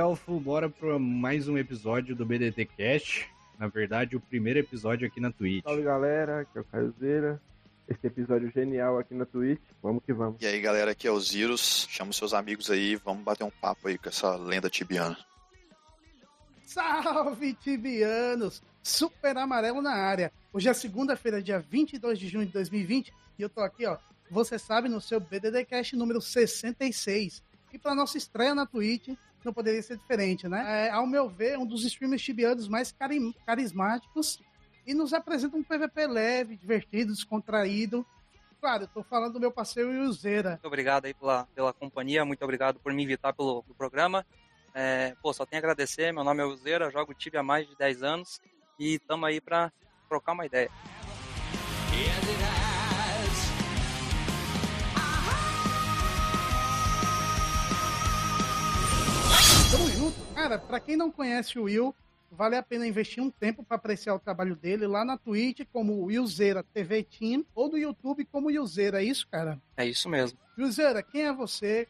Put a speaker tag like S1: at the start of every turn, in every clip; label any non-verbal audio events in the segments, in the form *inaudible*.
S1: Elfo, bora para mais um episódio do BDT Cast. Na verdade, o primeiro episódio aqui na Twitch.
S2: Salve galera, aqui é o Caio Zeira. Esse episódio genial aqui na Twitch. Vamos que vamos.
S3: E aí galera, aqui é o Zirus. Chama seus amigos aí, vamos bater um papo aí com essa lenda tibiana.
S4: Salve, tibianos! Super amarelo na área. Hoje é segunda-feira, dia 22 de junho de 2020, e eu tô aqui, ó, você sabe, no seu BDD Cast número 66. E para nossa estreia na Twitch, não poderia ser diferente, né? É, ao meu ver, um dos streamers tibianos mais cari carismáticos e nos apresenta um PVP leve, divertido, descontraído. Claro, eu tô falando do meu parceiro Yuzeira.
S5: Muito obrigado aí pela, pela companhia, muito obrigado por me invitar pelo, pelo programa. É, pô, só tenho a agradecer, meu nome é Uzeira, jogo Tibia há mais de 10 anos e estamos aí para trocar uma ideia.
S4: Cara, pra quem não conhece o Will, vale a pena investir um tempo para apreciar o trabalho dele lá na Twitch como Willzeira TV Team ou no YouTube como Willzeira, é isso, cara?
S5: É isso mesmo.
S4: Willzeira, quem é você?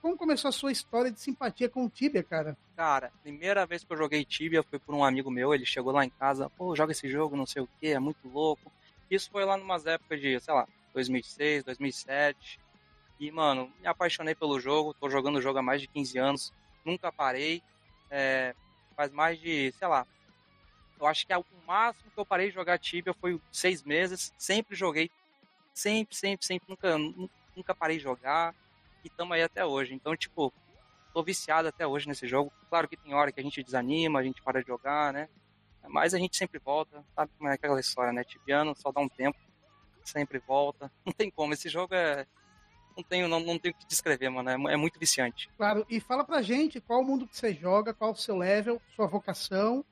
S4: Como começou a sua história de simpatia com o Tibia, cara?
S5: Cara, primeira vez que eu joguei Tibia foi por um amigo meu, ele chegou lá em casa, pô, joga esse jogo, não sei o que, é muito louco. Isso foi lá numas épocas de, sei lá, 2006, 2007. E, mano, me apaixonei pelo jogo, tô jogando o jogo há mais de 15 anos, nunca parei. É, faz mais de, sei lá, eu acho que o máximo que eu parei de jogar Tibia foi seis meses. Sempre joguei, sempre, sempre, sempre, nunca, nunca parei de jogar. E estamos aí até hoje. Então, tipo, tô viciado até hoje nesse jogo. Claro que tem hora que a gente desanima, a gente para de jogar, né? Mas a gente sempre volta, sabe como é aquela história, né? Tibiano só dá um tempo, sempre volta. *laughs* Não tem como, esse jogo é. Não tenho, não, não tenho o que descrever, mano. É, é muito viciante.
S4: Claro, e fala pra gente qual o mundo que você joga, qual o seu level, sua vocação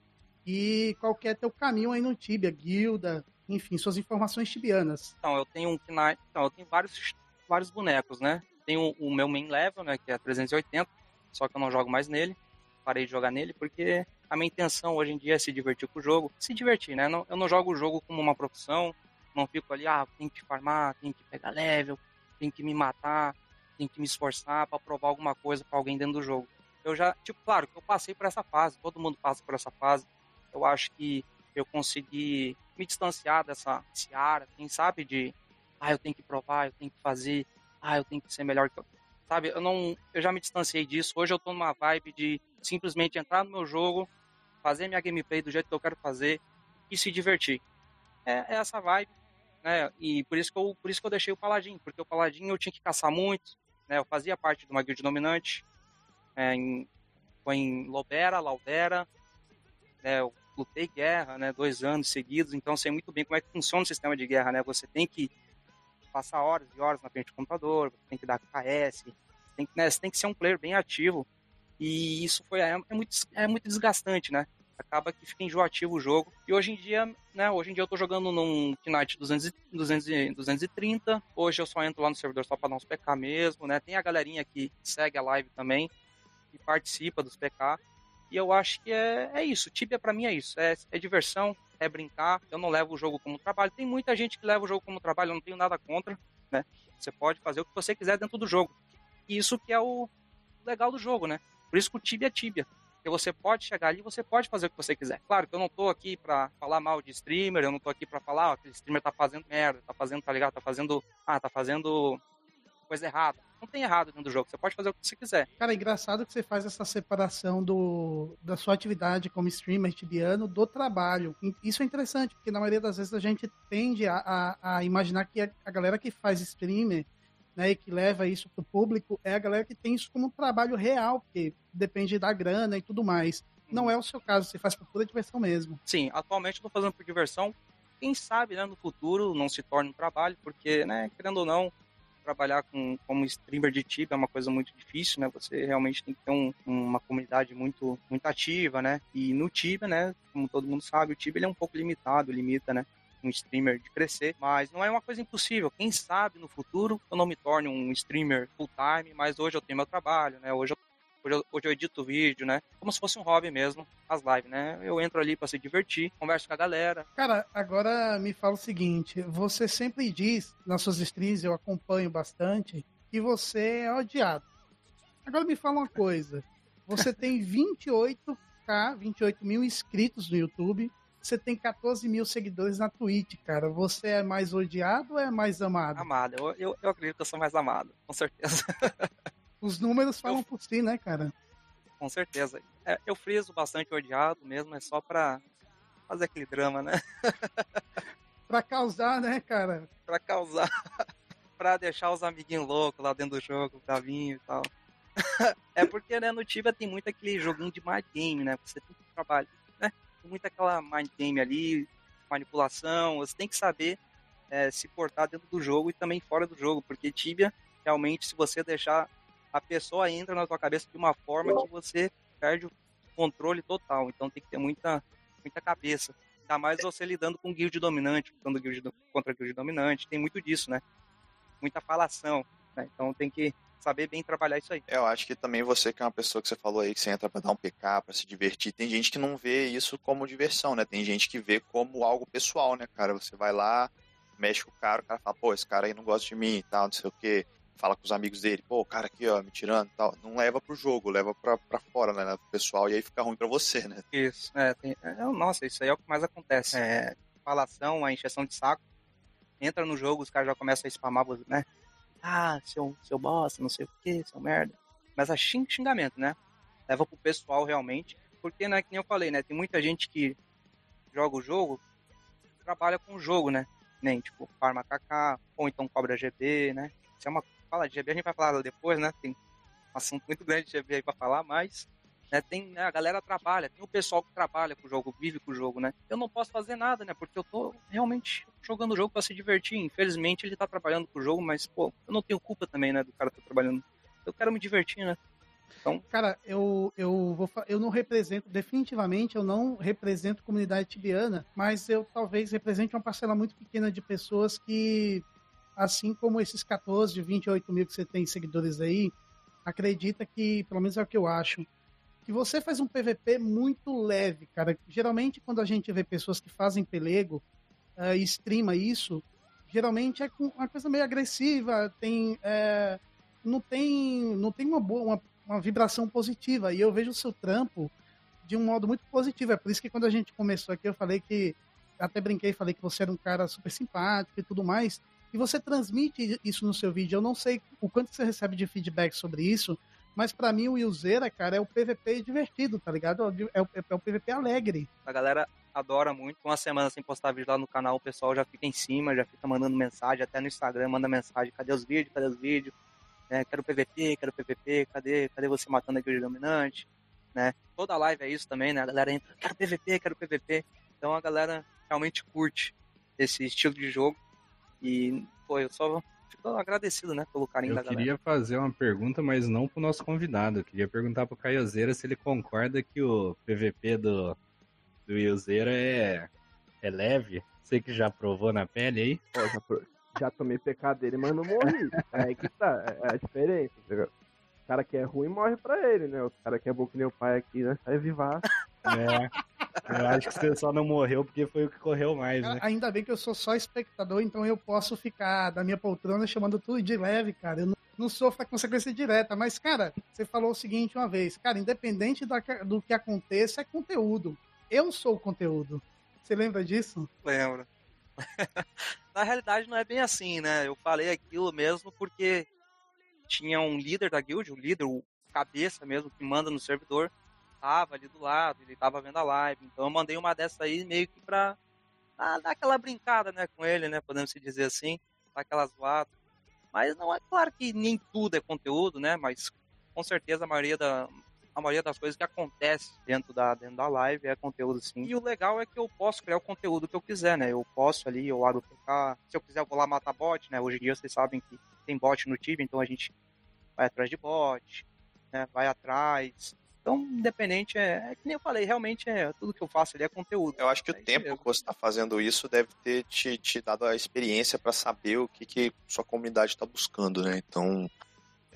S4: e qual que é teu caminho aí no Tibia, guilda, enfim, suas informações tibianas.
S5: Então, eu tenho um então, eu tenho vários, vários bonecos, né? Tenho o meu main level, né, que é 380, só que eu não jogo mais nele. Parei de jogar nele porque a minha intenção hoje em dia é se divertir com o jogo. Se divertir, né? Eu não jogo o jogo como uma profissão, não fico ali, ah, tem que farmar, tem que pegar level, tem que me matar, tem que me esforçar para provar alguma coisa para alguém dentro do jogo. Eu já, tipo, claro que eu passei por essa fase, todo mundo passa por essa fase. Eu acho que eu consegui me distanciar dessa seara, quem sabe de, ah, eu tenho que provar, eu tenho que fazer, ah, eu tenho que ser melhor que eu. Sabe, eu não, eu já me distanciei disso. Hoje eu tô numa vibe de simplesmente entrar no meu jogo, fazer minha gameplay do jeito que eu quero fazer e se divertir. É, é essa vibe, né? E por isso que eu, por isso que eu deixei o Paladin, porque o Paladin eu tinha que caçar muito, né? Eu fazia parte de uma guild dominante, é, em, foi em Lobera, Laudera, né? Eu lutei guerra, né? Dois anos seguidos, então sei muito bem como é que funciona o sistema de guerra, né? Você tem que passar horas e horas na frente do computador, você tem que dar KS, tem que, né, você tem que ser um player bem ativo. E isso foi é, é, muito, é muito desgastante, né? Acaba que fica enjoativo o jogo. E hoje em dia, né? Hoje em dia eu tô jogando num Knight 200, 200, 230. Hoje eu só entro lá no servidor só para dar uns PK mesmo, né? Tem a galerinha que segue a live também e participa dos PK. E eu acho que é, é isso. Tibia para mim é isso. É, é diversão, é brincar. Eu não levo o jogo como trabalho. Tem muita gente que leva o jogo como trabalho, eu não tenho nada contra, né? Você pode fazer o que você quiser dentro do jogo. Isso que é o legal do jogo, né? Por isso que o Tibia é Tibia. Porque você pode chegar ali, você pode fazer o que você quiser. Claro que eu não tô aqui pra falar mal de streamer, eu não tô aqui pra falar, ó, aquele streamer tá fazendo merda, tá fazendo, tá ligado? Tá fazendo, ah, tá fazendo coisa errada. Não tem errado dentro do jogo, você pode fazer o que você quiser.
S4: Cara, é engraçado que você faz essa separação do, da sua atividade como streamer tibiano do trabalho. Isso é interessante, porque na maioria das vezes a gente tende a, a, a imaginar que a, a galera que faz streamer né, e que leva isso para o público é a galera que tem isso como um trabalho real, porque depende da grana e tudo mais. não é o seu caso, você faz por pura diversão mesmo.
S5: Sim, atualmente eu tô fazendo por diversão. Quem sabe, né, no futuro não se torne um trabalho, porque, né, querendo ou não, trabalhar com, como streamer de Tibia é uma coisa muito difícil, né? Você realmente tem que ter um, uma comunidade muito, muito ativa, né? E no Tibia, né, como todo mundo sabe, o Tibia ele é um pouco limitado, limita, né? Um streamer de crescer, mas não é uma coisa impossível. Quem sabe no futuro eu não me torne um streamer full time, mas hoje eu tenho meu trabalho, né? Hoje eu Hoje eu, hoje eu edito vídeo, né? Como se fosse um hobby mesmo, as lives, né? Eu entro ali para se divertir, converso com a galera.
S4: Cara, agora me fala o seguinte: você sempre diz nas suas streams, eu acompanho bastante, que você é odiado. Agora me fala uma coisa: você tem 28k, 28 mil inscritos no YouTube, você tem 14 mil seguidores na Twitch, cara. Você é mais odiado ou é mais amado?
S5: Amado, eu, eu, eu acredito que eu sou mais amado, com certeza. *laughs*
S4: Os números falam eu... por si, né, cara?
S5: Com certeza. É, eu friso bastante odiado mesmo, é só pra fazer aquele drama, né? *laughs*
S4: pra causar, né, cara?
S5: Pra causar. *laughs* pra deixar os amiguinhos loucos lá dentro do jogo, bravinho e tal. é porque, né, no Tibia tem muito aquele joguinho de mind game, né? Você tem que trabalhar, muito aquela mind game ali, manipulação, você tem que saber é, se portar dentro do jogo e também fora do jogo, porque Tibia, realmente, se você deixar a pessoa entra na tua cabeça de uma forma que você perde o controle total. Então tem que ter muita, muita cabeça. Ainda mais você lidando com guild dominante, lutando guild contra guild dominante. Tem muito disso, né? Muita falação. Né? Então tem que saber bem trabalhar isso aí.
S3: Eu acho que também você que é uma pessoa que você falou aí que você entra para dar um PK, para se divertir, tem gente que não vê isso como diversão, né? Tem gente que vê como algo pessoal, né, cara? Você vai lá, mexe com o cara, o cara fala, pô, esse cara aí não gosta de mim e tal, não sei o quê fala com os amigos dele, pô, o cara aqui, ó, me tirando e tal. Não leva pro jogo, leva pra, pra fora, né, pro pessoal, e aí fica ruim pra você, né?
S5: Isso, é, tem, é, nossa, isso aí é o que mais acontece. É, falação, a encheção de saco. Entra no jogo, os caras já começam a spamar você, né? Ah, seu, seu bosta, não sei o que, seu merda. Mas a xing, xingamento, né? Leva pro pessoal realmente. Porque, né, que nem eu falei, né? Tem muita gente que joga o jogo, trabalha com o jogo, né? Nem, tipo, farma KK, ou então cobra GB, né? Isso é uma fala de GB, a gente vai falar depois, né? Tem um assunto muito grande de GB aí pra falar, mas né, tem, né, a galera trabalha, tem o pessoal que trabalha com o jogo, vive com o jogo, né? Eu não posso fazer nada, né? Porque eu tô realmente jogando o jogo para se divertir. Infelizmente ele tá trabalhando com o jogo, mas, pô, eu não tenho culpa também, né, do cara tá trabalhando. Eu quero me divertir, né?
S4: Então... Cara, eu, eu, vou, eu não represento, definitivamente, eu não represento comunidade tibiana, mas eu talvez represente uma parcela muito pequena de pessoas que assim como esses 14, 28 mil que você tem seguidores aí, acredita que, pelo menos é o que eu acho, que você faz um PVP muito leve, cara. Geralmente, quando a gente vê pessoas que fazem pelego uh, e streama isso, geralmente é uma coisa meio agressiva, tem, é, não tem, não tem uma boa, uma, uma vibração positiva. E eu vejo o seu trampo de um modo muito positivo. É por isso que quando a gente começou aqui, eu falei que até brinquei, falei que você era um cara super simpático e tudo mais e você transmite isso no seu vídeo. Eu não sei o quanto você recebe de feedback sobre isso, mas para mim o Willzeira, cara, é o PVP divertido, tá ligado? É o, é o PVP alegre.
S5: A galera adora muito. Uma semana sem postar vídeo lá no canal, o pessoal já fica em cima, já fica mandando mensagem, até no Instagram manda mensagem, cadê os vídeos, cadê os vídeos? É, quero PVP, quero PVP, cadê, cadê você matando a guilda dominante? Né? Toda live é isso também, né? A galera entra, quero PVP, quero PVP. Então a galera realmente curte esse estilo de jogo. E, pô, eu só fico agradecido, né, pelo carinho
S1: eu
S5: da galera.
S1: Eu queria fazer uma pergunta, mas não pro nosso convidado. Eu queria perguntar pro Caiozeira se ele concorda que o PVP do, do Iozeira é, é leve. Você que já provou na pele aí?
S2: Pô, já, já, tomei pecado dele, mas não morri. *laughs* É aí que tá, é, é a diferença. O cara que é ruim morre pra ele, né? O cara que é bom que nem o pai aqui, né? Sai vivar. *laughs*
S1: É. Eu acho que você só não morreu porque foi o que correu mais, né?
S4: Ainda bem que eu sou só espectador, então eu posso ficar da minha poltrona chamando tudo de leve, cara. Eu não, não sofro a consequência direta. Mas, cara, você falou o seguinte uma vez, cara, independente do, do que aconteça, é conteúdo. Eu sou o conteúdo. Você lembra disso?
S5: Lembro. *laughs* Na realidade, não é bem assim, né? Eu falei aquilo mesmo porque tinha um líder da guild, o líder, o cabeça mesmo, que manda no servidor, tava ali do lado, ele tava vendo a live. Então eu mandei uma dessa aí meio que pra, pra dar aquela brincada, né, com ele, né, podemos dizer assim, dar aquela zoada. Mas não é claro que nem tudo é conteúdo, né, mas com certeza a maioria da a maioria das coisas que acontece dentro da, dentro da live é conteúdo sim. E o legal é que eu posso criar o conteúdo que eu quiser, né? Eu posso ali, eu abro o PK. Se eu quiser, eu vou lá matar bot, né? Hoje em dia vocês sabem que tem bot no Tibia, então a gente vai atrás de bot, né? Vai atrás. Então, independente, é, é, que nem eu falei, realmente é tudo que eu faço ali é conteúdo.
S3: Eu acho que
S5: é
S3: o tempo mesmo. que você está fazendo isso deve ter te, te dado a experiência para saber o que, que sua comunidade está buscando, né? Então,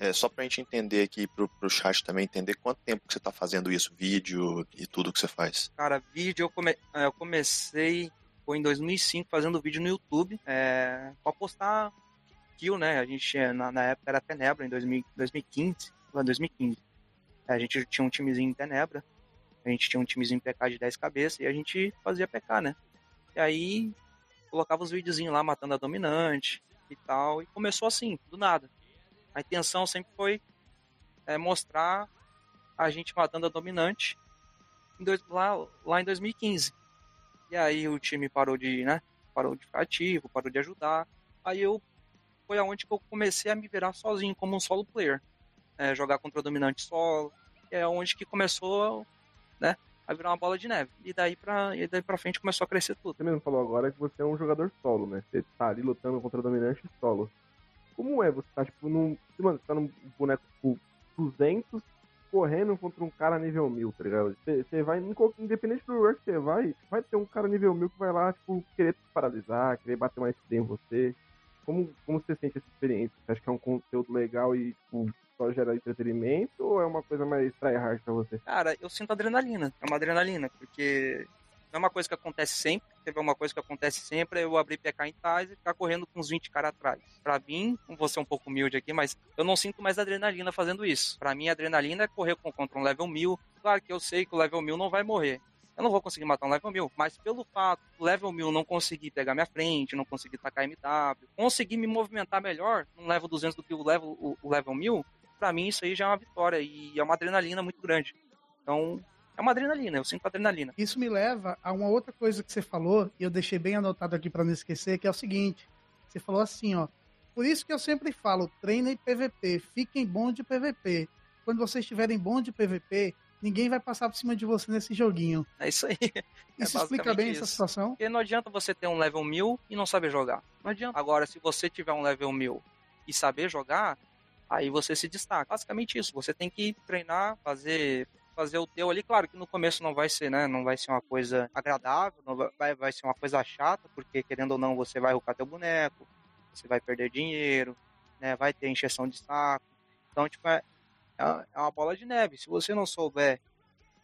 S3: é, só pra gente entender aqui pro, pro chat também, entender quanto tempo que você tá fazendo isso, vídeo e tudo que você faz.
S5: Cara, vídeo eu, come... É, eu comecei foi em 2005 fazendo vídeo no YouTube é, pra postar kill, né? A gente na, na época era Tenebra em 2000, 2015, 2015. A gente tinha um timezinho em Tenebra, a gente tinha um timezinho PK de 10 cabeças e a gente fazia PK, né? E aí colocava os videozinhos lá matando a dominante e tal, e começou assim, do nada. A intenção sempre foi é, mostrar a gente matando a dominante em dois, lá, lá em 2015. E aí o time parou de, né? Parou de ficar ativo, parou de ajudar. Aí eu foi aonde que eu comecei a me virar sozinho como um solo player, é, jogar contra o dominante solo. É onde que começou, né? A virar uma bola de neve. E daí pra, e daí pra frente começou a crescer tudo.
S2: Você mesmo falou agora que você é um jogador solo, né? Você tá ali lutando contra o dominante solo. Como é você tá, tipo, num. Mano, você tá num boneco, tipo, 200 correndo contra um cara nível 1000, tá ligado? Você vai, independente do lugar que você vai, vai ter um cara nível 1000 que vai lá, tipo, querer te paralisar, querer bater mais CD em você. Como, como você sente essa experiência? Você acha que é um conteúdo legal e, tipo, só gera entretenimento ou é uma coisa mais tryhard pra você?
S5: Cara, eu sinto adrenalina. É uma adrenalina, porque não é uma coisa que acontece sempre. Teve uma coisa que acontece sempre, eu abrir PK em tais e ficar correndo com uns 20 caras atrás. Pra mim, vou ser um pouco humilde aqui, mas eu não sinto mais adrenalina fazendo isso. Pra mim, adrenalina é correr contra um level 1000. Claro que eu sei que o level 1000 não vai morrer. Eu não vou conseguir matar um level 1000, mas pelo fato do level 1000 não conseguir pegar minha frente, não conseguir tacar MW, conseguir me movimentar melhor num level 200 do que o level, o, o level 1000, pra mim isso aí já é uma vitória e é uma adrenalina muito grande. Então, é uma adrenalina, eu sinto adrenalina.
S4: Isso me leva a uma outra coisa que você falou, e eu deixei bem anotado aqui para não esquecer, que é o seguinte: você falou assim, ó. Por isso que eu sempre falo, treinem PVP, fiquem bons de PVP. Quando vocês estiverem bons de PVP, ninguém vai passar por cima de você nesse joguinho.
S5: É isso aí. *laughs*
S4: Isso é explica bem isso. essa situação?
S5: Porque não adianta você ter um level 1000 e não saber jogar. Não adianta. Agora, se você tiver um level 1000 e saber jogar, aí você se destaca. Basicamente isso. Você tem que treinar, fazer fazer o teu ali. Claro que no começo não vai ser, né? Não vai ser uma coisa agradável, não vai, vai ser uma coisa chata, porque querendo ou não, você vai rucar teu boneco, você vai perder dinheiro, né? Vai ter encheção de saco. Então, tipo, é, é, é uma bola de neve. Se você não souber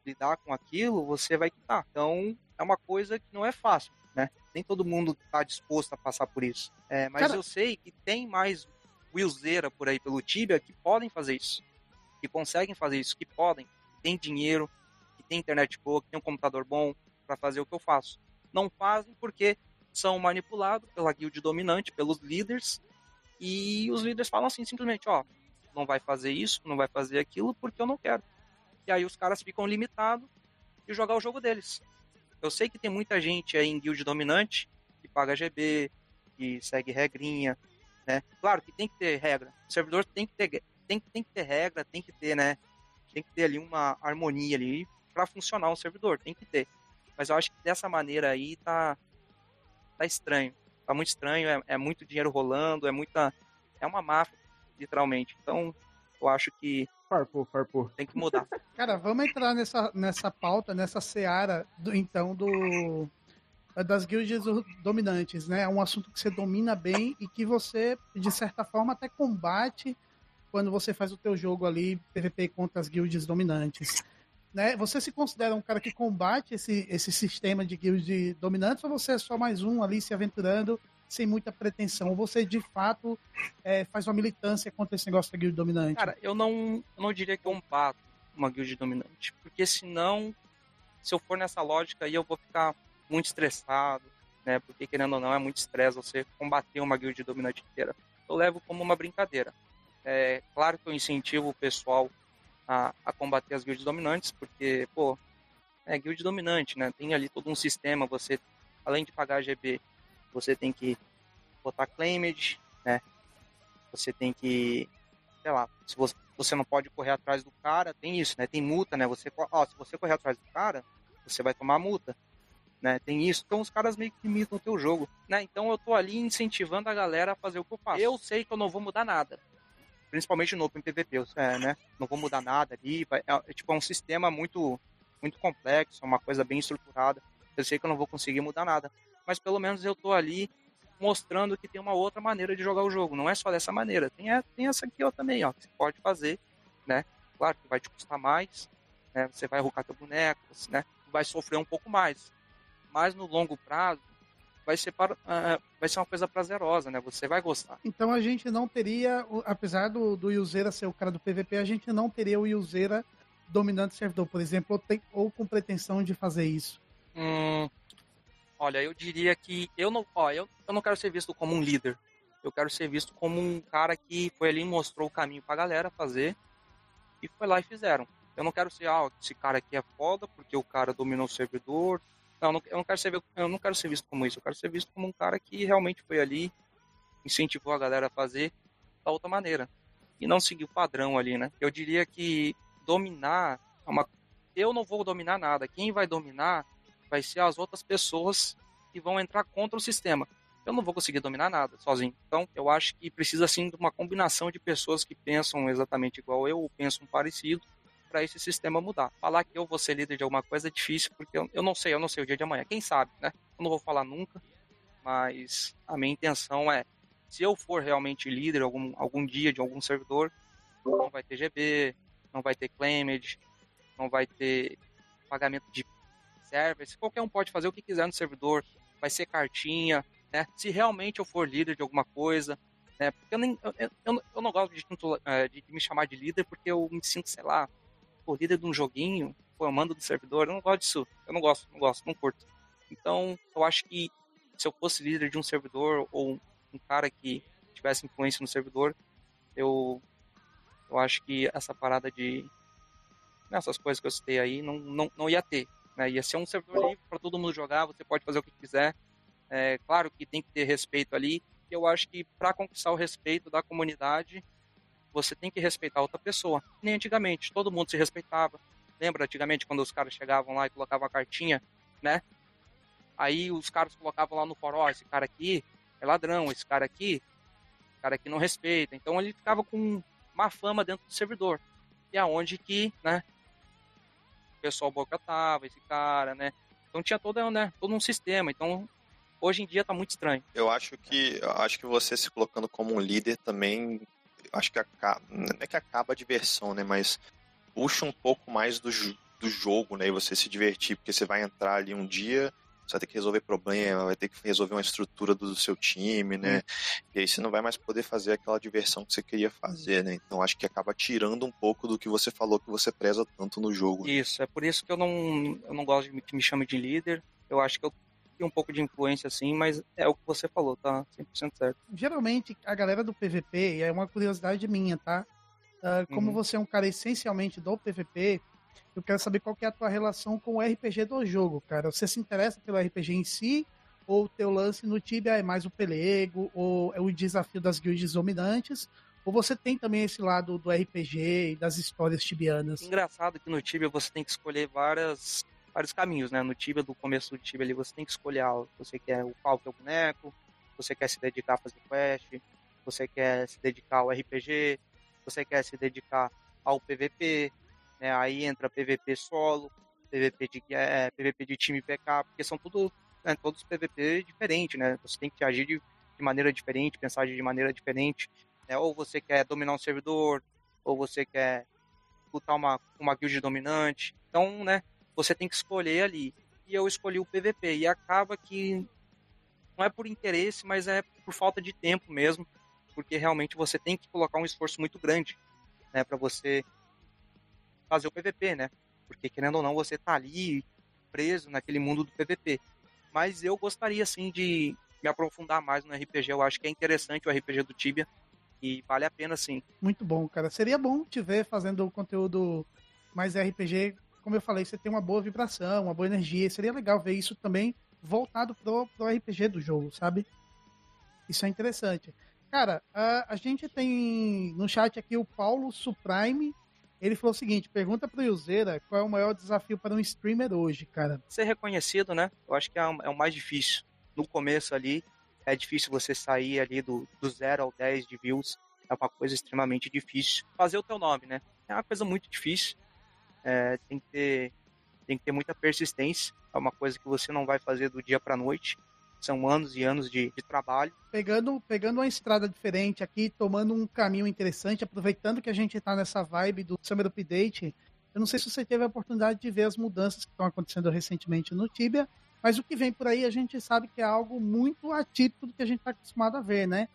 S5: lidar com aquilo, você vai quitar. Então, é uma coisa que não é fácil, né? Nem todo mundo está disposto a passar por isso. É, mas Cara... eu sei que tem mais Willzeira por aí pelo Tibia que podem fazer isso. Que conseguem fazer isso, que podem tem dinheiro, que tem internet boa, que tem um computador bom para fazer o que eu faço. Não fazem porque são manipulados pela guild dominante, pelos líderes, e os líderes falam assim, simplesmente, ó, não vai fazer isso, não vai fazer aquilo, porque eu não quero. E aí os caras ficam limitados de jogar o jogo deles. Eu sei que tem muita gente aí em guild dominante que paga GB, que segue regrinha, né? Claro que tem que ter regra. O servidor tem que ter, tem, tem que ter regra, tem que ter, né? Tem que ter ali uma harmonia ali para funcionar um servidor, tem que ter. Mas eu acho que dessa maneira aí tá, tá estranho. Tá muito estranho, é, é muito dinheiro rolando, é muita. É uma máfia, literalmente. Então, eu acho que.
S2: Farpou, farpou.
S5: Tem que mudar. *laughs*
S4: Cara, vamos entrar nessa, nessa pauta, nessa seara, do, então, do das guildas dominantes, né? É um assunto que você domina bem e que você, de certa forma, até combate quando você faz o teu jogo ali, PVP contra as guilds dominantes. Né? Você se considera um cara que combate esse, esse sistema de guilds dominantes ou você é só mais um ali se aventurando sem muita pretensão? Ou você de fato é, faz uma militância contra esse negócio da guild dominante?
S5: Cara, eu não, eu não diria que eu combato uma guild dominante, porque senão, se eu for nessa lógica aí, eu vou ficar muito estressado, né? Porque querendo ou não, é muito estresse você combater uma guild dominante inteira. Eu levo como uma brincadeira. É claro que eu incentivo o pessoal a, a combater as guilds dominantes, porque, pô, é guild dominante, né? Tem ali todo um sistema, você, além de pagar GB, você tem que botar claimed, né? Você tem que sei lá, se você, você não pode correr atrás do cara, tem isso, né? Tem multa, né? Você, ó, se você correr atrás do cara, você vai tomar multa. Né, tem isso, então os caras meio que limitam o teu jogo, né? Então eu tô ali incentivando a galera a fazer o que eu faço. Eu sei que eu não vou mudar nada, principalmente no Open PVP, é, né? Não vou mudar nada ali, vai, é, é, tipo é um sistema muito muito complexo, uma coisa bem estruturada. Eu sei que eu não vou conseguir mudar nada, mas pelo menos eu tô ali mostrando que tem uma outra maneira de jogar o jogo. Não é só dessa maneira. Tem, tem essa aqui ó, também, ó, que você pode fazer, né? Claro que vai te custar mais, né? Você vai arrucar teu boneco, né? Vai sofrer um pouco mais. Mas no longo prazo, vai ser, para, uh, vai ser uma coisa prazerosa, né? Você vai gostar.
S4: Então a gente não teria, apesar do, do Yuzera ser o cara do PVP, a gente não teria o dominando o servidor, por exemplo, ou, tem, ou com pretensão de fazer isso.
S5: Hum, Olha, eu diria que eu não, ó, eu, eu não quero ser visto como um líder. Eu quero ser visto como um cara que foi ali e mostrou o caminho pra galera fazer e foi lá e fizeram. Eu não quero ser, ah, esse cara aqui é foda porque o cara dominou o servidor. Não, eu não quero ser, eu não quero ser visto como isso. Eu quero ser visto como um cara que realmente foi ali, incentivou a galera a fazer da outra maneira e não seguir o padrão ali, né? Eu diria que dominar é uma eu não vou dominar nada. Quem vai dominar vai ser as outras pessoas que vão entrar contra o sistema. Eu não vou conseguir dominar nada sozinho. Então, eu acho que precisa sim de uma combinação de pessoas que pensam exatamente igual eu, ou pensam parecido, para esse sistema mudar. Falar que eu vou ser líder de alguma coisa é difícil, porque eu, eu não sei, eu não sei o dia de amanhã. Quem sabe, né? Eu não vou falar nunca, mas a minha intenção é, se eu for realmente líder algum, algum dia de algum servidor, não vai ter GB, não vai ter claimed, não vai ter pagamento de servers, qualquer um pode fazer o que quiser no servidor, vai ser cartinha, né? Se realmente eu for líder de alguma coisa, né? Porque eu, nem, eu, eu, eu não gosto de, é, de, de, me chamar de líder porque eu me sinto, sei lá, líder de um joguinho, pô, eu mando do servidor, eu não gosto disso, eu não gosto, não gosto, não curto. Então, eu acho que se eu fosse líder de um servidor ou um cara que tivesse influência no servidor, eu, eu acho que essa parada de essas coisas que eu citei aí não, não, não ia ter. Né? Ia ser um servidor livre para todo mundo jogar, você pode fazer o que quiser. É, claro que tem que ter respeito ali. Eu acho que para conquistar o respeito da comunidade, você tem que respeitar outra pessoa. Nem antigamente, todo mundo se respeitava. Lembra antigamente quando os caras chegavam lá e colocavam a cartinha, né? Aí os caras colocavam lá no oh, esse cara aqui é ladrão, esse cara aqui, esse cara aqui não respeita. Então ele ficava com má fama dentro do servidor. E aonde que, né, o pessoal boicotava esse cara, né? Então tinha todo, né, todo um sistema. Então, hoje em dia tá muito estranho.
S3: Eu acho que acho que você se colocando como um líder também acho que acaba, não é que acaba a diversão, né, mas puxa um pouco mais do, do jogo, né, e você se divertir, porque você vai entrar ali um dia você vai ter que resolver problema, vai ter que resolver uma estrutura do seu time, né? Hum. E aí você não vai mais poder fazer aquela diversão que você queria fazer, né? Então acho que acaba tirando um pouco do que você falou que você preza tanto no jogo.
S5: Né? Isso, é por isso que eu não, eu não gosto de que me chame de líder. Eu acho que eu tenho um pouco de influência assim, mas é o que você falou, tá 100% certo.
S4: Geralmente a galera do PVP, é uma curiosidade minha, tá? Uh, como uhum. você é um cara essencialmente do PVP, eu quero saber qual que é a tua relação com o RPG do jogo, cara. Você se interessa pelo RPG em si? Ou o teu lance no Tibia é mais o pelego? Ou é o desafio das guilds dominantes? Ou você tem também esse lado do RPG e das histórias tibianas?
S5: Engraçado que no Tibia você tem que escolher várias, vários caminhos, né? No Tibia, do começo do Tibia ali, você tem que escolher. Você quer o qual que é o boneco, você quer se dedicar a fazer quest, você quer se dedicar ao RPG, você quer se dedicar ao PVP, né? Aí entra PVP solo, PVP de, é, PVP de time PK, porque são tudo, né, todos PVP diferentes, né? Você tem que agir de, de maneira diferente, pensar de maneira diferente. Né? Ou você quer dominar um servidor, ou você quer lutar uma, uma guild dominante. Então, né, você tem que escolher ali. E eu escolhi o PVP. E acaba que não é por interesse, mas é por falta de tempo mesmo. Porque realmente você tem que colocar um esforço muito grande né, para você fazer o PVP, né? Porque querendo ou não, você tá ali preso naquele mundo do PVP. Mas eu gostaria sim de me aprofundar mais no RPG. Eu acho que é interessante o RPG do Tibia e vale a pena sim.
S4: Muito bom, cara. Seria bom te ver fazendo conteúdo mais RPG. Como eu falei, você tem uma boa vibração, uma boa energia. Seria legal ver isso também voltado pro, pro RPG do jogo, sabe? Isso é interessante. Cara, a, a gente tem no chat aqui o Paulo Suprime. Ele falou o seguinte: pergunta pro Yuzeira qual é o maior desafio para um streamer hoje, cara.
S5: Ser reconhecido, né? Eu acho que é, é o mais difícil. No começo ali, é difícil você sair ali do, do 0 ao 10 de views. É uma coisa extremamente difícil. Fazer o teu nome, né? É uma coisa muito difícil. É, tem, que ter, tem que ter muita persistência. É uma coisa que você não vai fazer do dia para noite. São anos e anos de, de, trabalho.
S4: Pegando, pegando uma estrada diferente aqui, tomando um caminho interessante, aproveitando que a gente está nessa vibe do Summer Update. Eu não sei se você teve a oportunidade de ver as mudanças que estão acontecendo recentemente no Tibia, mas o que vem por aí a gente sabe que é algo muito atípico do que a gente está acostumado a ver, né?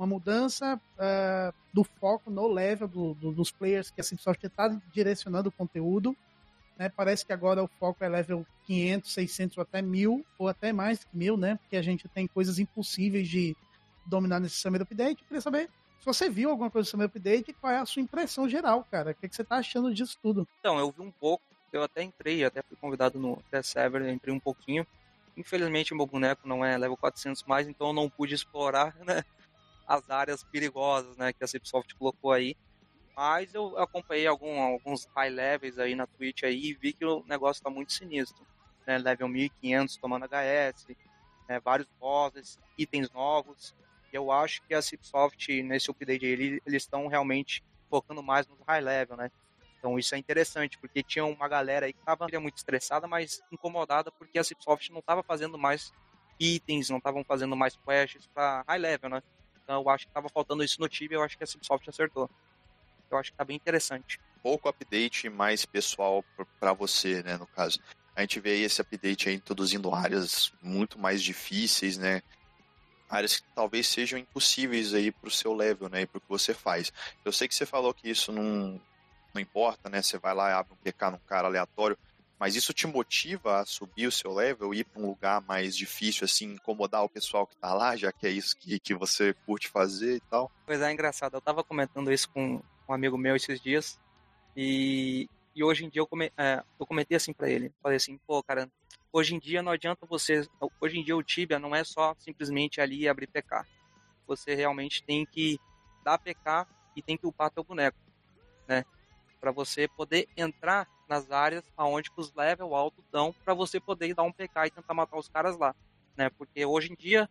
S4: Uma mudança uh, do foco no level do, do, dos players que a Cipsoft está direcionando o conteúdo né? Parece que agora o foco é level 500, 600 ou até 1000, ou até mais que 1000, né? Porque a gente tem coisas impossíveis de dominar nesse Summer Update. Eu queria saber se você viu alguma coisa do Summer Update e qual é a sua impressão geral, cara. O que, é que você tá achando disso tudo?
S5: Então, eu vi um pouco. Eu até entrei, até fui convidado no Test Server, entrei um pouquinho. Infelizmente, meu boneco não é level 400 mais, então eu não pude explorar né, as áreas perigosas né, que a Cipsoft colocou aí. Mas eu acompanhei algum, alguns high levels aí na Twitch aí e vi que o negócio tá muito sinistro. Né? Level 1500 tomando HS, né? vários bosses, itens novos. E eu acho que a Cipsoft, nesse update aí, eles estão realmente focando mais no high level, né? Então isso é interessante, porque tinha uma galera aí que estava muito estressada, mas incomodada porque a Cipsoft não estava fazendo mais itens, não estavam fazendo mais quests para high level, né? Então eu acho que estava faltando isso no Tibia, eu acho que a Cipsoft acertou. Eu acho que tá bem interessante.
S3: Pouco update mais pessoal para você, né, no caso. A gente vê esse update aí introduzindo áreas muito mais difíceis, né? Áreas que talvez sejam impossíveis aí pro seu level, né? E pro que você faz. Eu sei que você falou que isso não, não importa, né? Você vai lá e abre um PK num cara aleatório, mas isso te motiva a subir o seu level, ir para um lugar mais difícil, assim, incomodar o pessoal que tá lá, já que é isso que, que você curte fazer e tal?
S5: Pois é, engraçado. Eu tava comentando isso com, um amigo meu esses dias. E, e hoje em dia eu, come, é, eu comentei assim para ele. Falei assim, pô, cara, hoje em dia não adianta você. Hoje em dia o Tibia não é só simplesmente ali abrir PK. Você realmente tem que dar PK e tem que upar teu boneco, né? Para você poder entrar nas áreas aonde os level alto dão, para você poder dar um PK e tentar matar os caras lá, né? Porque hoje em dia,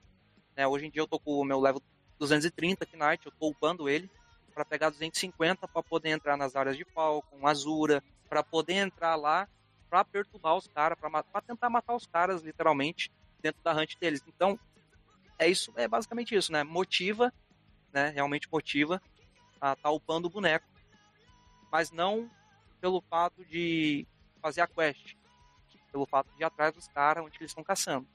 S5: né, hoje em dia eu tô com o meu level 230 Knight, eu tô upando ele, para pegar 250 para poder entrar nas áreas de Falcon, Azura, para poder entrar lá para perturbar os caras, para tentar matar os caras literalmente dentro da hunt deles. Então, é isso, é basicamente isso, né? Motiva, né? Realmente motiva a tá upando o boneco. Mas não pelo fato de fazer a quest, pelo fato de ir atrás dos caras onde eles estão caçando.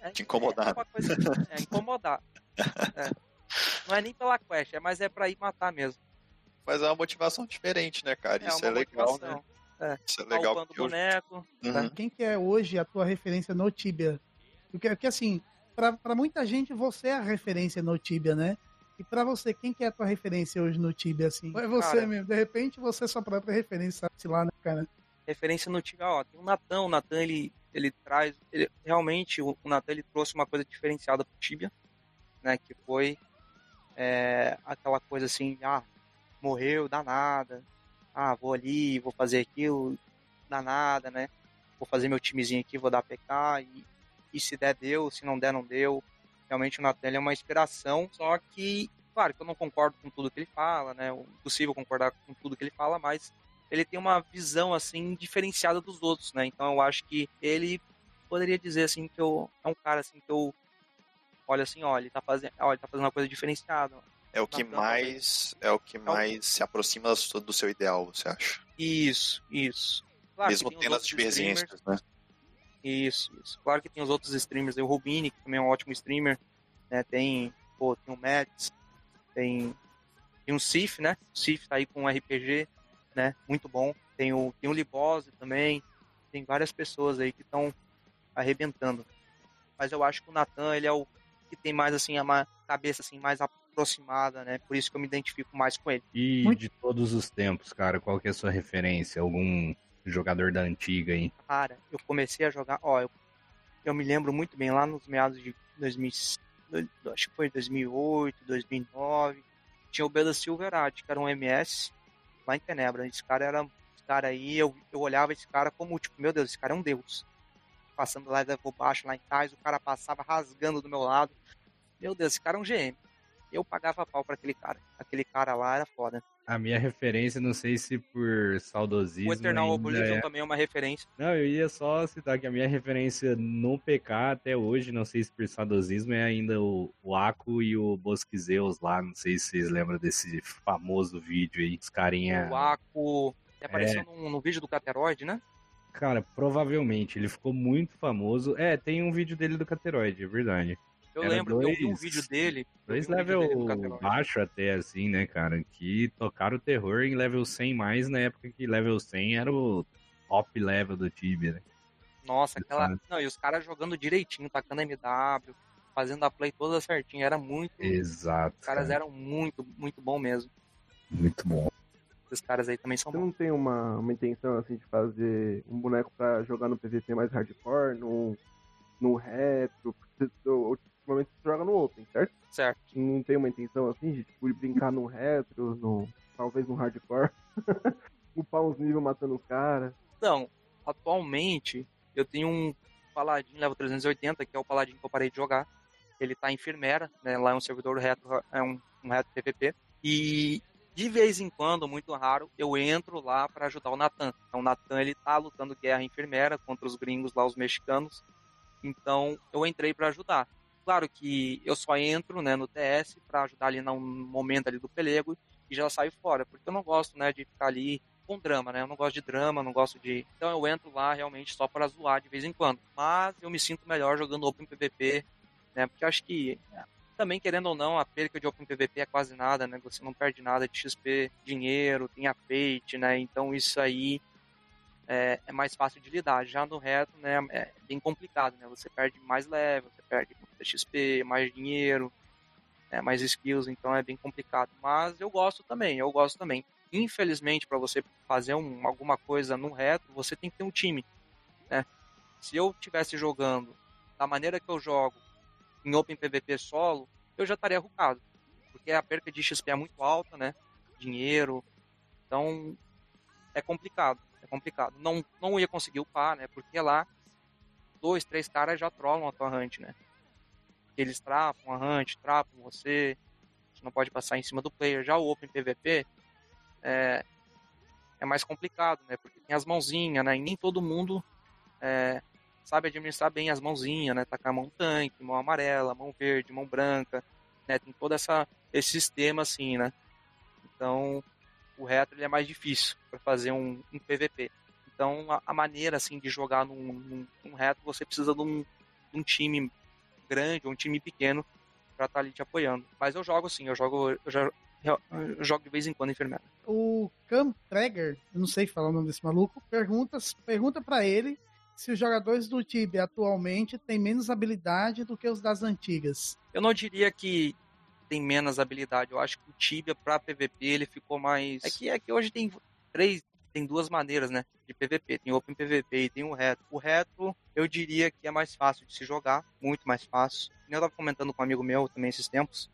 S3: É, Te incomodar.
S5: É, coisa, é incomodar. *laughs* É. Não é nem pela quest, é mas é pra ir matar mesmo.
S3: Mas é uma motivação diferente, né, cara? É Isso é legal, né? É. Isso é legal.
S5: Tá boneco.
S4: Uhum. Quem que é hoje a tua referência no Tibia? Porque, porque assim, pra, pra muita gente você é a referência no Tibia, né? E pra você, quem que é a tua referência hoje no Tibia, assim? É você cara, mesmo. De repente você é sua própria referência, sabe lá, né, cara?
S5: Referência no Tibia, ó, tem o Natan. O Natan, ele, ele traz... Ele, realmente, o, o Natan, ele trouxe uma coisa diferenciada pro Tibia, né? Que foi é, aquela coisa assim, ah, morreu, dá nada. Ah, vou ali, vou fazer aquilo, dá nada, né? Vou fazer meu timezinho aqui, vou dar PK e, e se der, deu, se não der, não deu. Realmente o Natan é uma inspiração, só que, claro, que eu não concordo com tudo que ele fala, né? É impossível concordar com tudo que ele fala, mas ele tem uma visão, assim, diferenciada dos outros, né? Então eu acho que ele poderia dizer, assim, que eu, é um cara, assim, que eu olha assim, olha, ele tá fazendo, olha, ele tá fazendo uma coisa diferenciada.
S3: É o que mais é o que mais é o... se aproxima do seu ideal, você acha?
S5: Isso, isso. Claro
S3: Mesmo tendo as divergências, né?
S5: Isso, isso. Claro que tem os outros streamers, o Rubini, que também é um ótimo streamer, né? Tem, pô, tem o Mads, tem tem o Sif, né? O Sif tá aí com um RPG, né? Muito bom. Tem o tem o Libose também. Tem várias pessoas aí que estão arrebentando. Mas eu acho que o Natan, ele é o que tem mais assim uma cabeça assim mais aproximada, né? Por isso que eu me identifico mais com ele.
S1: E Muito... de todos os tempos, cara, qual que é a sua referência? Algum jogador da antiga aí?
S5: Cara, eu comecei a jogar, ó, eu, eu me lembro muito bem lá nos meados de 2000, acho que foi 2008, 2009. Tinha o Bela Silverati, que era um MS lá em Tenebra. Esse cara era. Esse cara aí, eu, eu olhava esse cara como, tipo, meu Deus, esse cara é um deus. Passando lá por baixo, lá em casa, o cara passava rasgando do meu lado. Meu Deus, esse cara é um GM. Eu pagava pau pra aquele cara. Aquele cara lá era foda.
S1: A minha referência, não sei se por saudosismo.
S5: O Eternal Oblivion
S1: é...
S5: também é uma referência.
S1: Não, eu ia só citar que a minha referência no PK até hoje, não sei se por saudosismo, é ainda o, o Aku e o Bosquizeus lá. Não sei se vocês lembram desse famoso vídeo aí. Os carinha.
S5: O Aku. Que apareceu é... no, no vídeo do Cateroid, né?
S1: Cara, provavelmente. Ele ficou muito famoso. É, tem um vídeo dele do Cateroid, é verdade.
S5: Eu
S1: Era
S5: lembro,
S1: dois-
S5: eu vi um vídeo dele. eu
S1: Dois
S5: um dele
S1: level
S5: Cateroid.
S1: baixo até, assim, né, cara? Que tocaram o terror em level 100 mais na época que level 100 era o top level do Tibia, né?
S5: Nossa, aquela. Não, e os caras jogando direitinho, tacando MW, fazendo a play toda certinha. Era muito.
S1: Exato.
S5: Os caras
S1: cara.
S5: eram muito, muito bom mesmo.
S1: Muito bom.
S5: Esses caras aí também são
S2: Você
S5: bons.
S2: não tem uma, uma intenção assim de fazer um boneco pra jogar no PVP mais hardcore, no, no retro? Porque ultimamente você joga no Open, certo?
S5: Certo.
S2: Não tem uma intenção assim de tipo, brincar no retro, no, talvez no hardcore? *laughs* Upar uns níveis matando os caras.
S5: Então, atualmente, eu tenho um Paladin level 380, que é o Paladin que eu parei de jogar. Ele tá em Firmera, né? Lá é um servidor retro, é um, um retro PVP. E de vez em quando, muito raro, eu entro lá para ajudar o Natan. Então, o Natan, ele tá lutando guerra em Firmera contra os gringos lá, os mexicanos. Então, eu entrei para ajudar. Claro que eu só entro, né, no TS para ajudar ali no momento ali do pelego e já saio fora, porque eu não gosto, né, de ficar ali com drama, né? Eu não gosto de drama, não gosto de. Então eu entro lá realmente só para zoar de vez em quando. Mas eu me sinto melhor jogando Open PVP, né? Porque acho que também, querendo ou não, a perca de Open PVP é quase nada, né? Você não perde nada de XP, dinheiro, tem a né? Então isso aí é, é mais fácil de lidar. Já no reto, né? É bem complicado, né? Você perde mais level, você perde XP, mais dinheiro, né? mais skills, então é bem complicado. Mas eu gosto também, eu gosto também. Infelizmente, para você fazer um, alguma coisa no reto, você tem que ter um time. Né? Se eu estivesse jogando da maneira que eu jogo em Open PVP solo, eu já estaria rucado. Porque a perca de XP é muito alta, né? Dinheiro. Então, é complicado. Complicado. Não, não ia conseguir upar, né? Porque lá, dois, três caras já trollam a tua hunt, né? Eles trapam a hunt, trapam você. Você não pode passar em cima do player. Já o Open PVP é, é mais complicado, né? Porque tem as mãozinhas, né? E nem todo mundo é, sabe administrar bem as mãozinhas, né? Tacar mão tanque, mão amarela, mão verde, mão branca, né? Tem todo essa, esse sistema assim, né? Então, o retro ele é mais difícil para fazer um, um PVP. Então, a, a maneira assim de jogar num, num, num retro, você precisa de um, de um time grande ou um time pequeno para estar ali te apoiando. Mas eu jogo sim, eu jogo, eu, já, eu, eu jogo de vez em quando enfermeira.
S4: O Cam Traeger, eu não sei falar o nome desse maluco, pergunta, pergunta para ele se os jogadores do Tibia atualmente têm menos habilidade do que os das antigas.
S5: Eu não diria que tem menos habilidade. Eu acho que o Tibia para PVP ele ficou mais. É que, é que hoje tem três, tem duas maneiras, né? De PVP. Tem Open PVP e tem o Retro. O Retro, eu diria que é mais fácil de se jogar, muito mais fácil. Eu estava comentando com um amigo meu também esses tempos.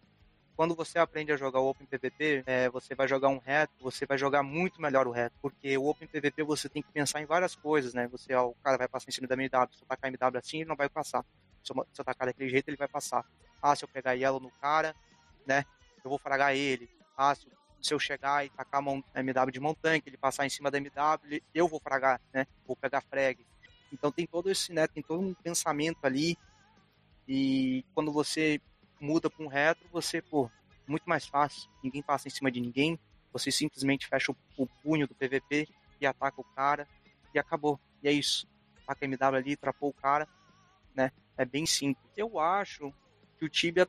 S5: Quando você aprende a jogar o Open PVP, é, você vai jogar um reto, você vai jogar muito melhor o reto. Porque o Open PVP você tem que pensar em várias coisas, né? Você, ó, o cara vai passar em cima da MW, se eu tacar MW assim, ele não vai passar. Se eu, se eu tacar daquele jeito, ele vai passar. Ah, se eu pegar yellow no cara, né? Eu vou fragar ele. Ah, se, eu chegar e tacar mão, MW de mão tanque, ele passar em cima da MW, eu vou fragar, né? Vou pegar frag. Então tem todo esse, né? Tem todo um pensamento ali. E quando você muda para um retro, você, pô, muito mais fácil. Ninguém passa em cima de ninguém. Você simplesmente fecha o, o punho do PVP e ataca o cara e acabou. E é isso. Ataca a MW ali, trapou o cara, né? É bem simples. Eu acho que o Tibia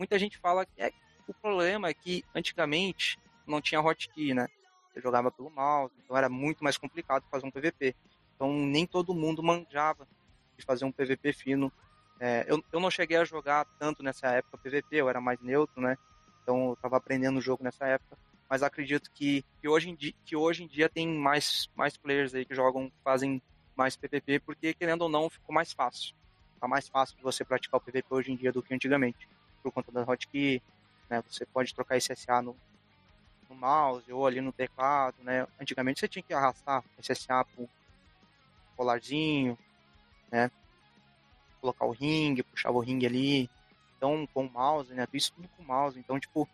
S5: muita gente fala que é, o problema é que antigamente não tinha hotkey, né? Você jogava pelo mouse, então era muito mais complicado fazer um PVP. Então nem todo mundo manjava de fazer um PVP fino. É, eu, eu não cheguei a jogar tanto nessa época PVP, eu era mais neutro, né? Então eu estava aprendendo o jogo nessa época. Mas acredito que, que, hoje, em dia, que hoje em dia tem mais, mais players aí que jogam, fazem mais PVP, porque querendo ou não ficou mais fácil. tá mais fácil de você praticar o PVP hoje em dia do que antigamente. Por conta da hotkey, né? Você pode trocar SSA no, no mouse ou ali no teclado, né? Antigamente você tinha que arrastar SSA pro colarzinho, né? Colocar o ringue, puxar o ringue ali. Então, com o mouse, né? Isso tudo com o mouse. Então, tipo,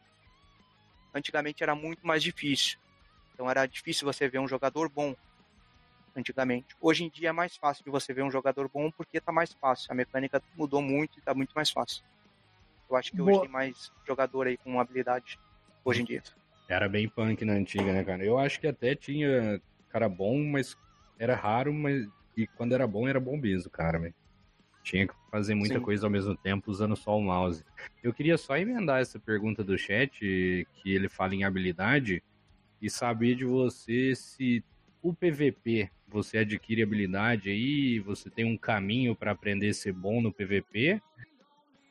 S5: antigamente era muito mais difícil. Então, era difícil você ver um jogador bom antigamente. Hoje em dia é mais fácil de você ver um jogador bom porque tá mais fácil. A mecânica mudou muito e tá muito mais fácil. Eu acho que hoje
S4: Boa.
S5: tem mais jogador aí com habilidade hoje em dia.
S1: Era bem punk na antiga, né, cara? Eu acho que até tinha cara bom, mas era raro, mas e quando era bom, era bom mesmo, cara, velho. Tinha que fazer muita
S5: Sim.
S1: coisa ao mesmo tempo usando só o mouse. Eu queria só emendar essa pergunta do chat, que ele fala em habilidade, e saber de você se o PVP você adquire habilidade aí, você tem um caminho pra aprender a ser bom no PVP,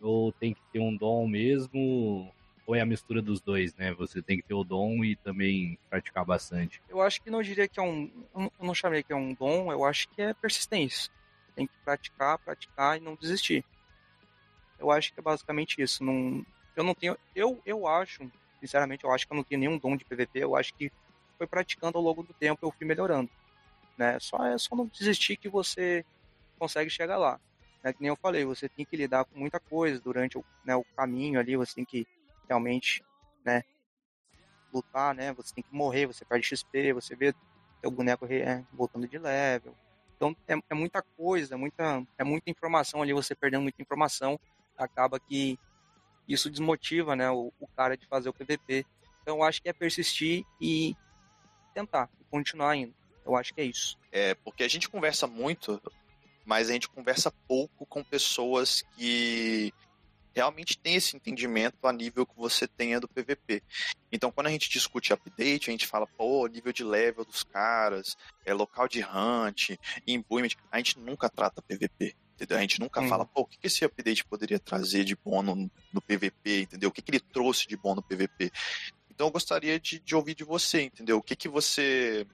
S1: ou tem que ter um dom mesmo, ou é a mistura dos dois, né? Você tem que ter o dom e também praticar bastante.
S5: Eu acho que não diria que é um. Eu não chamei que é um dom, eu acho que é persistência. Tem que praticar, praticar e não desistir. Eu acho que é basicamente isso. Não, eu não tenho. Eu, eu acho, sinceramente, eu acho que eu não tenho nenhum dom de PVP. Eu acho que foi praticando ao longo do tempo eu fui melhorando. Né? Só é só não desistir que você consegue chegar lá. Né? Que nem eu falei, você tem que lidar com muita coisa durante o, né, o caminho ali, você tem que realmente né, lutar, né? Você tem que morrer, você perde XP, você vê teu boneco é, voltando de level. Então é, é muita coisa, muita, é muita informação ali, você perdendo muita informação, acaba que isso desmotiva, né, o, o cara de fazer o PVP. Então eu acho que é persistir e tentar, e continuar indo. Eu acho que é isso.
S3: É, porque a gente conversa muito, mas a gente conversa pouco com pessoas que realmente têm esse entendimento a nível que você tenha do PVP. Então, quando a gente discute update, a gente fala, pô, nível de level dos caras, é local de hunt, imbuement, a gente nunca trata PVP. Entendeu? A gente nunca
S5: Uhum.
S3: fala, pô, o que que esse update poderia trazer de bom no, no PVP, entendeu? O que, que ele trouxe de bom no PVP? Então eu gostaria de, de ouvir de você, entendeu? O que, que você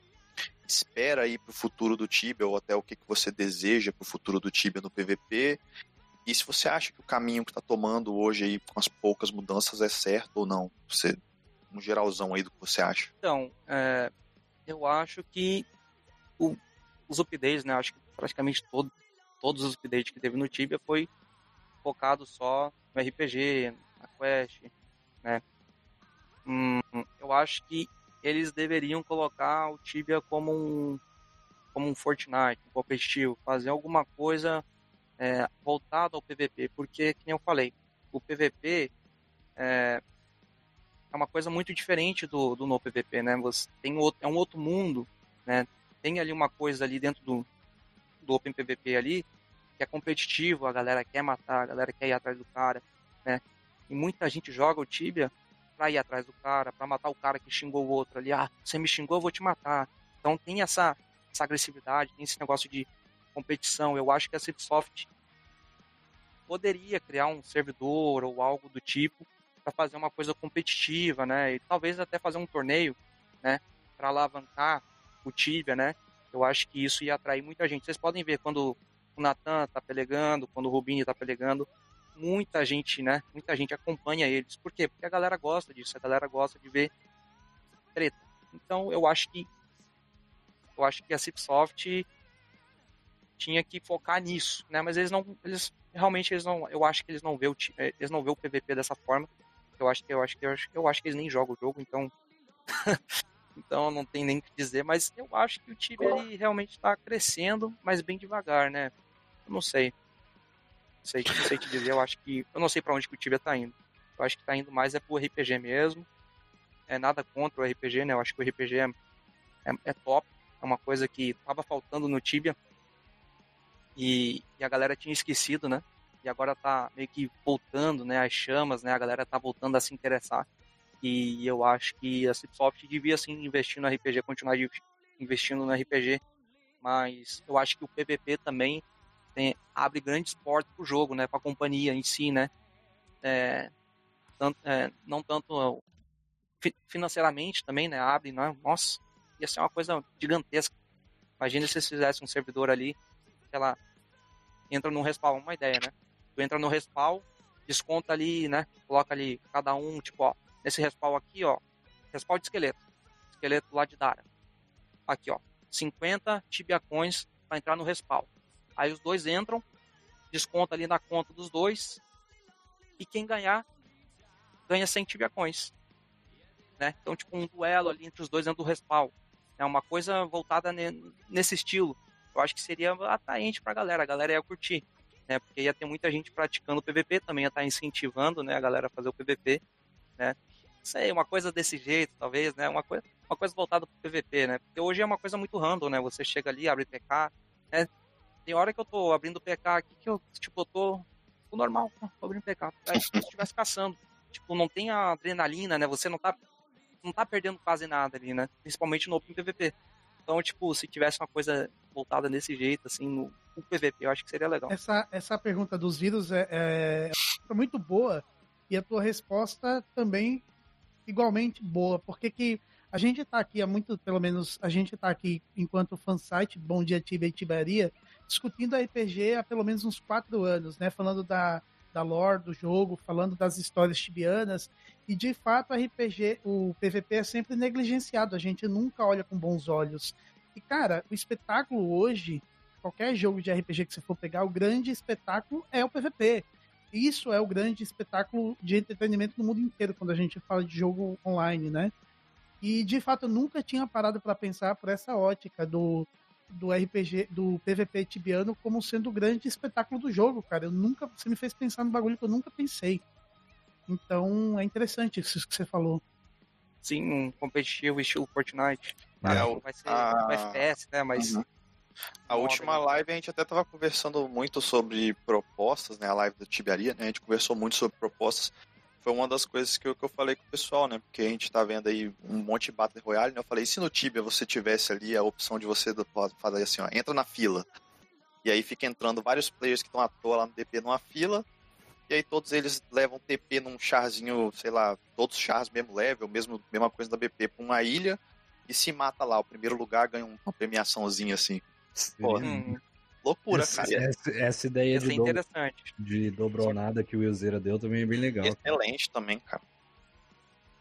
S3: espera aí pro futuro do Tibia, ou até o que, que você deseja pro futuro do Tibia no PVP. E se você acha que o caminho que tá tomando hoje aí, com as poucas mudanças, é certo ou não? Você, um geralzão aí do que você acha.
S5: Então, é, eu acho que o- os updates, né? Acho que praticamente todo, todos os updates que teve no Tibia foi focado só no RPG, na Quest, né? Hum, eu acho que eles deveriam colocar o Tibia como um como um Fortnite, um competitivo, fazer alguma coisa é, voltada ao PVP, porque, que nem eu falei, o PVP é, é uma coisa muito diferente do, do no PVP, né? Você tem outro, é um outro mundo, né? Tem ali uma coisa ali dentro do, do Open PVP ali que é competitivo, a galera quer matar, a galera quer ir atrás do cara, né? E muita gente joga o Tibia pra ir atrás do cara, pra matar o cara que xingou o outro ali. Ah, você me xingou, eu vou te matar. Então tem essa, essa agressividade, tem esse negócio de competição. Eu acho que a Cipsoft poderia criar um servidor ou algo do tipo para fazer uma coisa competitiva, né? E talvez até fazer um torneio, né? Para alavancar o Tibia, né? Eu acho que isso ia atrair muita gente. Vocês podem ver quando o Natan tá pelegando, quando o Rubinho tá pelegando, muita gente, né? Muita gente acompanha eles. Por quê? Porque a galera gosta disso, a galera gosta de ver treta. Então eu acho que eu acho que a Cipsoft tinha que focar nisso, né? Mas eles não, eles realmente eles não, eu acho que eles não vê o eh, eles não vê o PVP dessa forma. Eu acho que eu acho que eu acho, eu acho que eles nem jogam o jogo, então *laughs* então não tem nem o que dizer, mas eu acho que o time ele realmente está crescendo, mas bem devagar, né? Eu não sei. Sei, não sei te dizer, eu acho que eu não sei para onde que o Tibia tá indo. Eu acho que tá indo mais é pro RPG mesmo. É nada contra o RPG, né? Eu acho que o RPG é, é, é top, é uma coisa que tava faltando no Tibia. E, e a galera tinha esquecido, né? E agora tá meio que voltando, né? As chamas, né? A galera tá voltando a se interessar. E eu acho que a Cipsoft devia sim investir no RPG, continuar investindo no RPG. Mas eu acho que o PVP também tem- abre grandes portas pro jogo, né? Pra companhia em si, né? É, tanto- é, não tanto fi- financeiramente também, né? Abre, né? Nossa, ia ser uma coisa gigantesca. Imagina se eles fizessem um servidor ali, sei entra no respawn, uma ideia, né? Tu entra no respawn, desconta ali, né? Coloca ali cada um, tipo, ó, nesse respawn aqui, ó, respawn de esqueleto. Esqueleto lá de Dara. Aqui, ó, 50 tibia coins para entrar no respawn. Aí os dois entram, desconta ali na conta dos dois, e quem ganhar ganha 100 tibia coins. Né? Então, tipo, um duelo ali entre os dois dentro do respawn. É uma coisa voltada nesse estilo. Eu acho que seria atraente pra galera, a galera ia curtir. Né? Porque ia ter muita gente praticando PVP, também ia estar tá incentivando né, a galera a fazer o PVP. Né? Sei, uma coisa desse jeito, talvez, né? Uma coisa, uma coisa voltada pro PVP, né? Porque hoje é uma coisa muito random, né? Você chega ali, abre PK, né? Tem hora que eu tô abrindo PK aqui que eu, tipo, eu tô, tô normal, tô abrindo PK. É como se estivesse caçando. Tipo, não tem a adrenalina, né? Você não tá não tá perdendo quase nada ali, né? Principalmente no Open PVP. Então, tipo, se tivesse uma coisa voltada desse jeito, assim, no, no PVP, eu acho que seria legal.
S4: Essa, essa pergunta dos vírus é, é, é muito boa e a tua resposta também igualmente boa, porque que a gente tá aqui há muito, pelo menos a gente tá aqui enquanto fansite Bom Dia Tibia e discutindo RPG há pelo menos uns quatro anos, né? Falando da, da lore do jogo, falando das histórias tibianas. E de fato, RPG, o PVP é sempre negligenciado, a gente nunca olha com bons olhos. E cara, o espetáculo hoje, qualquer jogo de RPG que você for pegar, o grande espetáculo é o PVP. Isso é o grande espetáculo de entretenimento no mundo inteiro quando a gente fala de jogo online, né? E de fato eu nunca tinha parado para pensar por essa ótica do do RPG, do PVP tibiano como sendo o grande espetáculo do jogo, cara. Eu nunca, você me fez pensar no bagulho que eu nunca pensei. Então é interessante isso que você falou.
S5: Sim, um competitivo estilo Fortnite. É, vai ser a... um FPS, né? Mas. Uhum.
S3: A última live a gente até tava conversando muito sobre propostas, né? A live da Tibiaria, né? A gente conversou muito sobre propostas foi uma das coisas que eu, que eu falei com o pessoal, né? Porque a gente tá vendo aí um monte de Battle Royale, né? Eu falei, se no Tibia você tivesse ali a opção de você fazer assim, ó, entra na fila. E aí fica entrando vários players que estão à toa lá no DP numa fila. E aí todos eles levam TP num charzinho, sei lá, todos os chars mesmo level, mesmo, mesma coisa da BP, pra uma ilha. E se mata lá. O primeiro lugar ganha uma premiaçãozinha assim. Pô, hum. Loucura, essa, cara.
S1: Essa, essa ideia
S5: essa
S1: de,
S5: é.
S1: Do, de dobronada que o Wilzeira deu também é bem legal.
S3: Excelente cara. também, cara.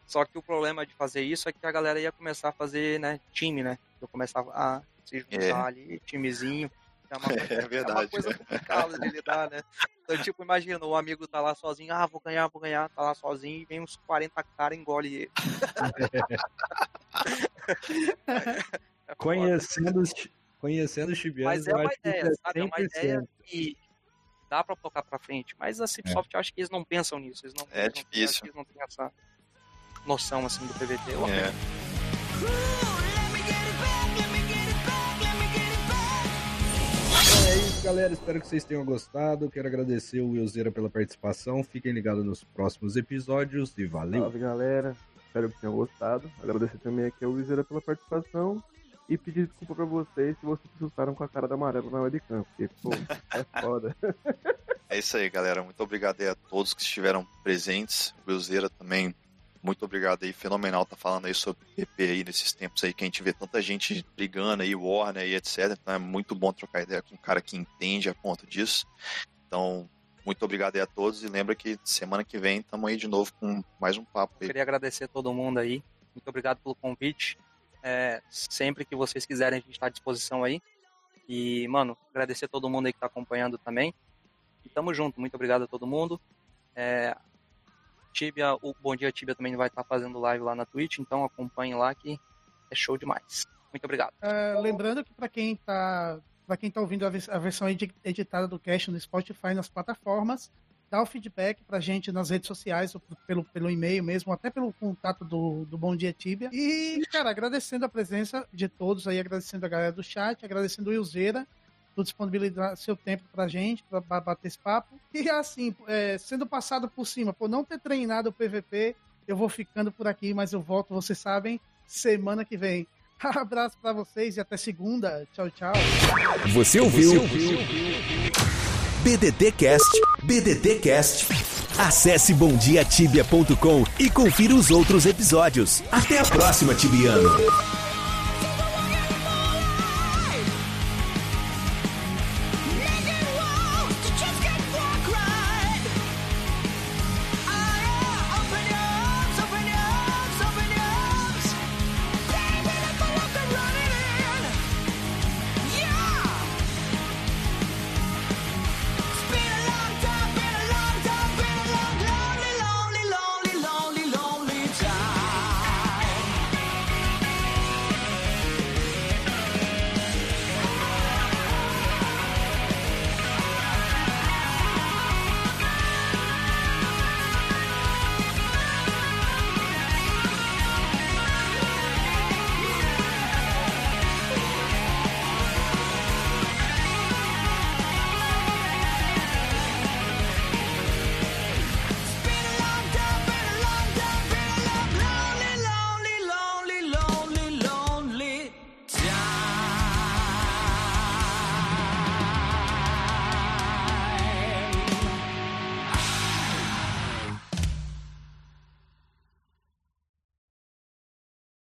S5: Só que o problema de fazer isso é que a galera ia começar a fazer, né, time, né? Eu começava a se juntar é. ali, timezinho.
S3: É, uma *laughs* coisa, é verdade. É uma
S5: coisa complicada de lidar, né? Então, tipo, imagina, o amigo tá lá sozinho, ah, vou ganhar, vou ganhar, tá lá sozinho, e vem uns 40 caras e engole ele. *laughs* *laughs*
S1: é Conhecendo os, Conhecendo os chibianos,
S5: mas é uma ideia, é sabe? É uma ideia que dá para tocar para frente, mas a Cipsoft, é. eu acho que eles não pensam nisso, eles não,
S3: é
S5: eles
S3: difícil.
S5: Não, eles não têm essa noção assim do PVT.
S3: É.
S1: É isso, galera. Espero que vocês tenham gostado. Quero agradecer o Wilzeira pela participação. Fiquem ligados nos próximos episódios e valeu.
S2: Salve, galera. Espero que tenham gostado. Agradecer também aqui ao Wilzeira pela participação e pedir desculpa pra vocês se vocês assustaram com a cara da amarela na webcam, porque, pô, *laughs* é foda.
S3: É isso aí, galera. Muito obrigado aí a todos que estiveram presentes. O Wilzeira também, muito obrigado aí. Fenomenal tá falando aí sobre PP aí nesses tempos aí que a gente vê tanta gente brigando aí, Warner e etc. Então é muito bom trocar ideia com um cara que entende a ponto disso. Então, muito obrigado aí a todos e lembra que semana que vem estamos aí de novo com mais um papo aí.
S5: Eu queria agradecer a todo mundo aí. Muito obrigado pelo convite. É, sempre que vocês quiserem, a gente está à disposição aí. E, mano, agradecer a todo mundo aí que está acompanhando também. E tamo junto. Muito obrigado a todo mundo. É, Tibia, o Bom Dia Tibia também vai estar tá fazendo live lá na Twitch, então acompanhe lá que é show demais. Muito obrigado.
S4: É, lembrando que para quem está para quem tá ouvindo a, versão editada do cast no Spotify nas plataformas, dá o feedback pra gente nas redes sociais, ou pelo, pelo e-mail mesmo, até pelo contato do, do Bom Dia Tibia. E, cara, agradecendo a presença de todos aí, agradecendo a galera do chat, agradecendo o Ilzeira por disponibilizar seu tempo pra gente, pra bater esse papo. E assim, é, sendo passado por cima, por não ter treinado o PVP, eu vou ficando por aqui, mas eu volto, vocês sabem, semana que vem. *laughs* Abraço para vocês e até segunda. Tchau, tchau.
S6: Você ouviu? Você ouviu? BDTcast, BDTcast. Acesse bomdiatibia.com e confira os outros episódios. Até a próxima, Tibiano.